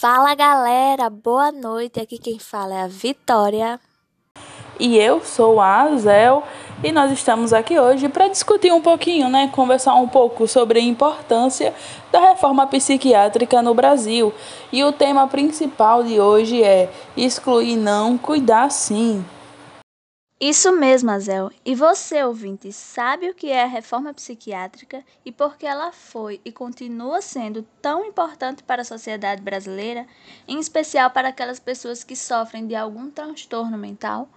Fala galera, boa noite. Aqui quem fala é a Vitória. E eu sou a Azel e nós estamos aqui hoje para discutir um pouquinho, né, conversar um pouco sobre a importância da reforma psiquiátrica no Brasil. E o tema principal de hoje é excluir não, cuidar sim. Isso mesmo, Azel. E você, ouvinte, sabe o que é a reforma psiquiátrica e por que ela foi e continua sendo tão importante para a sociedade brasileira, em especial para aquelas pessoas que sofrem de algum transtorno mental?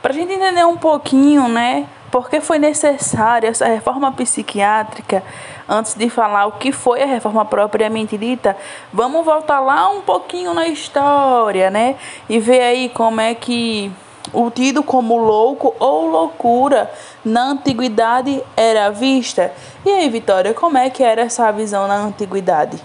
Para a gente entender um pouquinho, né, por que foi necessária essa reforma psiquiátrica, antes de falar o que foi a reforma propriamente dita, vamos voltar lá um pouquinho na história, né, e ver aí como é que o tido como louco ou loucura na antiguidade era vista. E aí, Vitória, como é que era essa visão na antiguidade?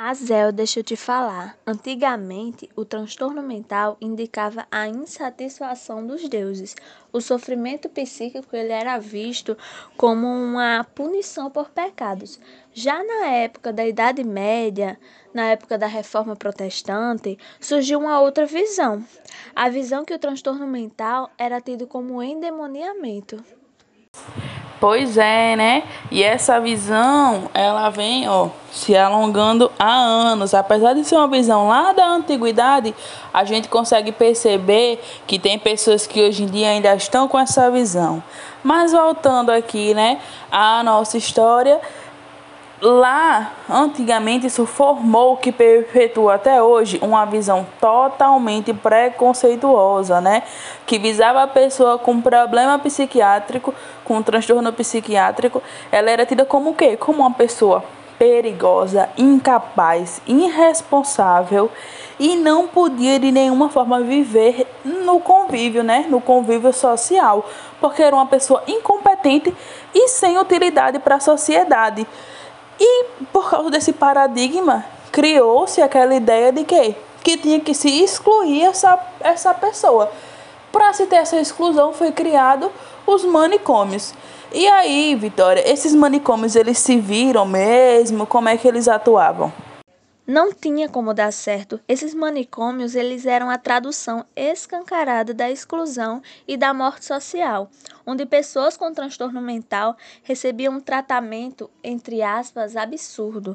Azel, deixa eu te falar. Antigamente, o transtorno mental indicava a insatisfação dos deuses. O sofrimento psíquico ele era visto como uma punição por pecados. Já na época da Idade Média, na época da Reforma Protestante, surgiu uma outra visão. A visão que o transtorno mental era tido como endemoniamento. Pois é, né? E essa visão, ela vem, ó, se alongando há anos. Apesar de ser uma visão lá da antiguidade, a gente consegue perceber que tem pessoas que hoje em dia ainda estão com essa visão. Mas voltando aqui, né, à nossa história, lá, antigamente, isso formou que perpetua até hoje uma visão totalmente preconceituosa, né? Que visava a pessoa com problema psiquiátrico, com transtorno psiquiátrico, ela era tida como o quê? Como uma pessoa perigosa, incapaz, irresponsável e não podia de nenhuma forma viver no convívio, né? No convívio social, porque era uma pessoa incompetente e sem utilidade para a sociedade. E por causa desse paradigma, criou-se aquela ideia de que, que tinha que se excluir essa, essa pessoa. Para se ter essa exclusão, foi criado os manicômios. E aí, Vitória, esses manicômios eles se viram mesmo? Como é que eles atuavam? Não tinha como dar certo. Esses manicômios, eles eram a tradução escancarada da exclusão e da morte social, onde pessoas com transtorno mental recebiam um tratamento, entre aspas, absurdo.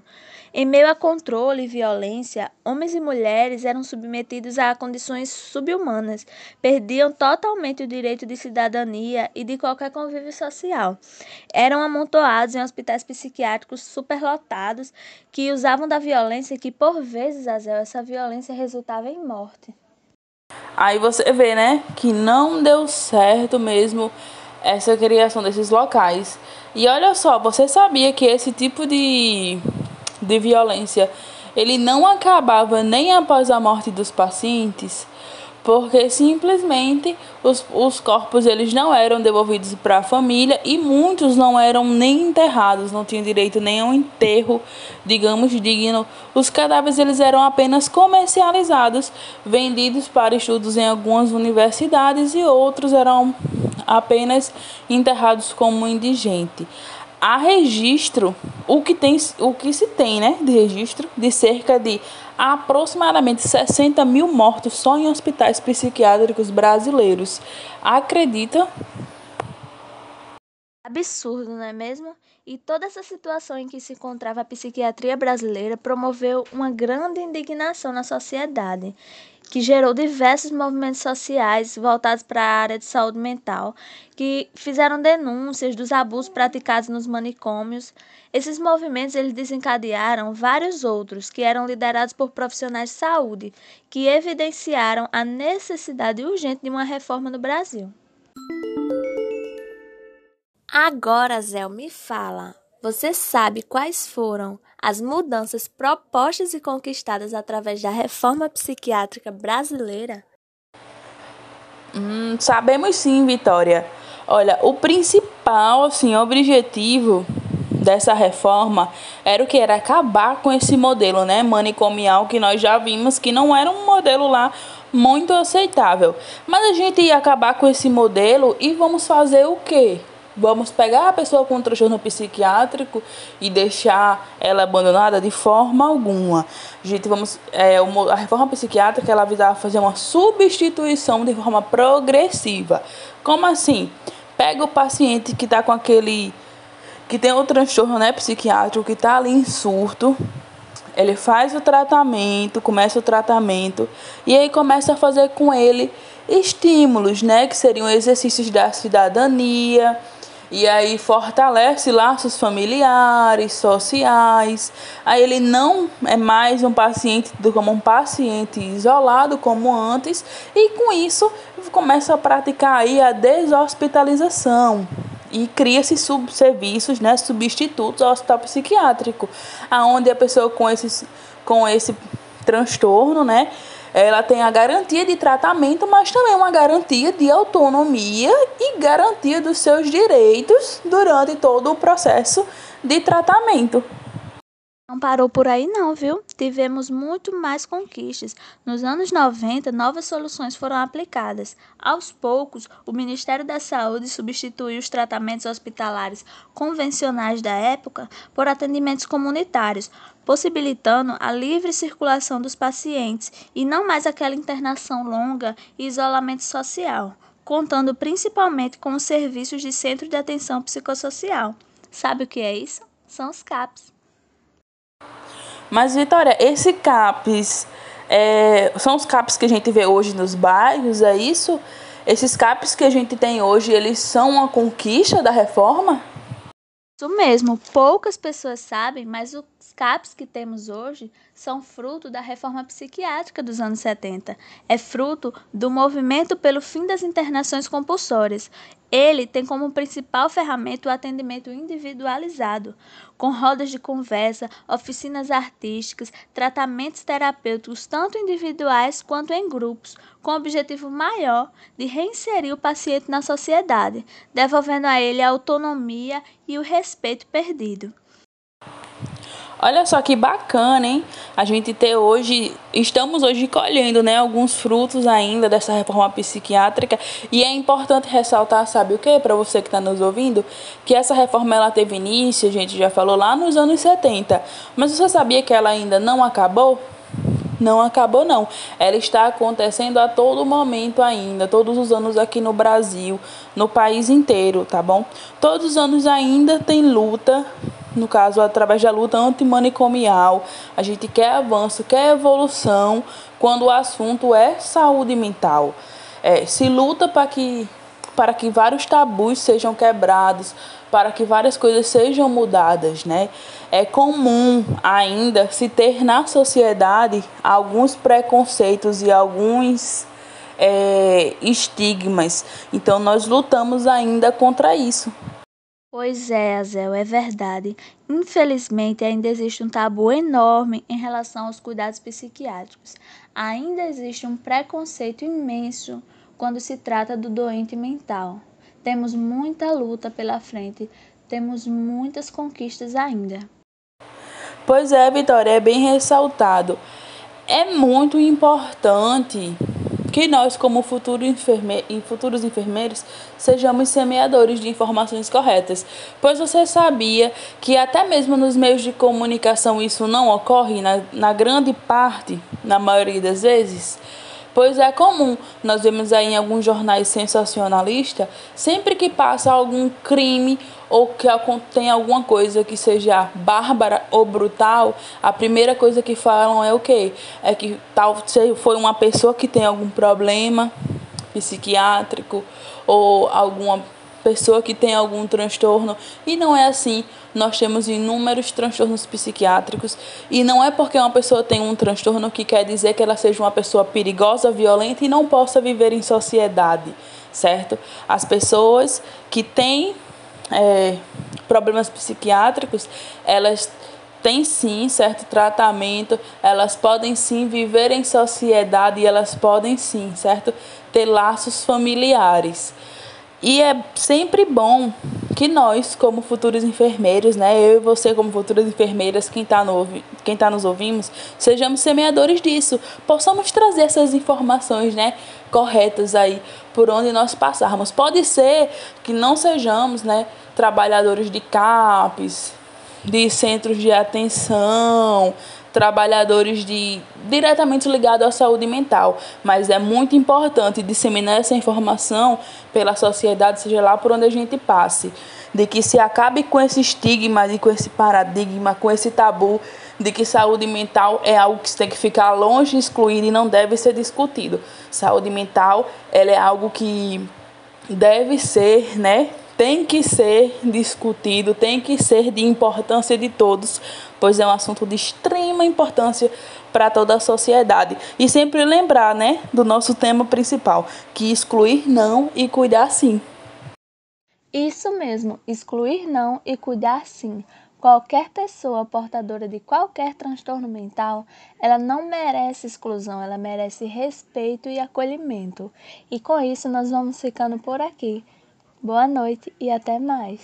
Em meio a controle e violência, homens e mulheres eram submetidos a condições subhumanas, perdiam totalmente o direito de cidadania e de qualquer convívio social. Eram amontoados em hospitais psiquiátricos superlotados que usavam da violência que por vezes, Azel, essa violência resultava em morte. Aí você vê, né, que não deu certo mesmo essa criação desses locais. E olha só, você sabia que esse tipo de, de violência ele não acabava nem após a morte dos pacientes? porque simplesmente os, os corpos eles não eram devolvidos para a família e muitos não eram nem enterrados, não tinham direito nem a um enterro, digamos, digno. Os cadáveres eles eram apenas comercializados, vendidos para estudos em algumas universidades e outros eram apenas enterrados como indigente há registro, o que, tem, o que se tem né, de registro, de cerca de aproximadamente 60 mil mortos só em hospitais psiquiátricos brasileiros. Acredita? Absurdo, não é mesmo? E toda essa situação em que se encontrava a psiquiatria brasileira promoveu uma grande indignação na sociedade que gerou diversos movimentos sociais voltados para a área de saúde mental, que fizeram denúncias dos abusos praticados nos manicômios. Esses movimentos eles desencadearam vários outros que eram liderados por profissionais de saúde, que evidenciaram a necessidade urgente de uma reforma no Brasil. Agora, Zé, me fala, você sabe quais foram as mudanças propostas e conquistadas através da reforma psiquiátrica brasileira? Hum, sabemos sim, Vitória. Olha, o principal assim, objetivo dessa reforma era o que era acabar com esse modelo, né, manicomial que nós já vimos que não era um modelo lá muito aceitável. Mas a gente ia acabar com esse modelo e vamos fazer o quê? Vamos pegar a pessoa com um transtorno psiquiátrico e deixar ela abandonada de forma alguma. Gente, vamos é, a reforma psiquiátrica ela visava fazer uma substituição de forma progressiva. Como assim? Pega o paciente que está com aquele que tem o transtorno né, psiquiátrico, que está ali em surto, ele faz o tratamento, começa o tratamento e aí começa a fazer com ele estímulos, né, que seriam exercícios da cidadania, e aí fortalece laços familiares, sociais. Aí ele não é mais um paciente como um paciente isolado como antes, e com isso começa a praticar aí a deshospitalização e cria-se subserviços, né, substitutos ao hospital psiquiátrico, aonde a pessoa com esse, com esse transtorno, né, ela tem a garantia de tratamento, mas também uma garantia de autonomia e garantia dos seus direitos durante todo o processo de tratamento. Não parou por aí não, viu? Tivemos muito mais conquistas. Nos anos 90, novas soluções foram aplicadas. Aos poucos, o Ministério da Saúde substituiu os tratamentos hospitalares convencionais da época por atendimentos comunitários, possibilitando a livre circulação dos pacientes e não mais aquela internação longa e isolamento social, contando principalmente com os serviços de centro de atenção psicossocial. Sabe o que é isso? São os CAPs. Mas, Vitória, esse CAPS é, são os CAPs que a gente vê hoje nos bairros, é isso? Esses CAPs que a gente tem hoje, eles são uma conquista da reforma? Isso mesmo, poucas pessoas sabem, mas os CAPs que temos hoje são fruto da reforma psiquiátrica dos anos 70. É fruto do movimento pelo fim das internações compulsórias. Ele tem como principal ferramenta o atendimento individualizado, com rodas de conversa, oficinas artísticas, tratamentos terapêuticos tanto individuais quanto em grupos, com o objetivo maior de reinserir o paciente na sociedade, devolvendo a ele a autonomia e o respeito perdido. Olha só que bacana, hein? A gente ter hoje, estamos hoje colhendo, né, alguns frutos ainda dessa reforma psiquiátrica e é importante ressaltar, sabe o que, para você que está nos ouvindo, que essa reforma ela teve início, a gente já falou lá nos anos 70, mas você sabia que ela ainda não acabou? Não acabou não. Ela está acontecendo a todo momento ainda, todos os anos aqui no Brasil, no país inteiro, tá bom? Todos os anos ainda tem luta no caso, através da luta antimanicomial. A gente quer avanço, quer evolução quando o assunto é saúde mental. É, se luta para que, para que vários tabus sejam quebrados, para que várias coisas sejam mudadas, né? É comum ainda se ter na sociedade alguns preconceitos e alguns é, estigmas. Então, nós lutamos ainda contra isso. Pois é, Azel, é verdade. Infelizmente, ainda existe um tabu enorme em relação aos cuidados psiquiátricos. Ainda existe um preconceito imenso quando se trata do doente mental. Temos muita luta pela frente, temos muitas conquistas ainda. Pois é, Vitória, é bem ressaltado. É muito importante que nós, como futuro enferme futuros enfermeiros, sejamos semeadores de informações corretas. Pois você sabia que até mesmo nos meios de comunicação isso não ocorre, na, na grande parte, na maioria das vezes? Pois é comum, nós vemos aí em alguns jornais sensacionalistas, sempre que passa algum crime ou que tem alguma coisa que seja bárbara ou brutal, a primeira coisa que falam é o quê? É que tal foi uma pessoa que tem algum problema psiquiátrico ou alguma pessoa que tem algum transtorno e não é assim. Nós temos inúmeros transtornos psiquiátricos e não é porque uma pessoa tem um transtorno que quer dizer que ela seja uma pessoa perigosa, violenta e não possa viver em sociedade, certo? As pessoas que têm é, problemas psiquiátricos, elas têm sim certo tratamento, elas podem sim viver em sociedade elas podem sim, certo, ter laços familiares. E é sempre bom que nós, como futuros enfermeiros, né, eu e você como futuras enfermeiras, quem está no, quem tá nos ouvindo, sejamos semeadores disso, possamos trazer essas informações, né, corretas aí por onde nós passarmos. Pode ser que não sejamos, né, trabalhadores de CAPES, de centros de atenção, trabalhadores de diretamente ligados à saúde mental, mas é muito importante disseminar essa informação pela sociedade, seja lá por onde a gente passe, de que se acabe com esse estigma e com esse paradigma, com esse tabu de que saúde mental é algo que tem que ficar longe, excluído e não deve ser discutido. Saúde mental, ela é algo que deve ser, né, tem que ser discutido, tem que ser de importância de todos, pois é um assunto de extrema importância para toda a sociedade. E sempre lembrar, né, do nosso tema principal, que excluir não e cuidar sim. Isso mesmo, excluir não e cuidar sim. Qualquer pessoa portadora de qualquer transtorno mental, ela não merece exclusão, ela merece respeito e acolhimento. E com isso nós vamos ficando por aqui. Boa noite e até mais.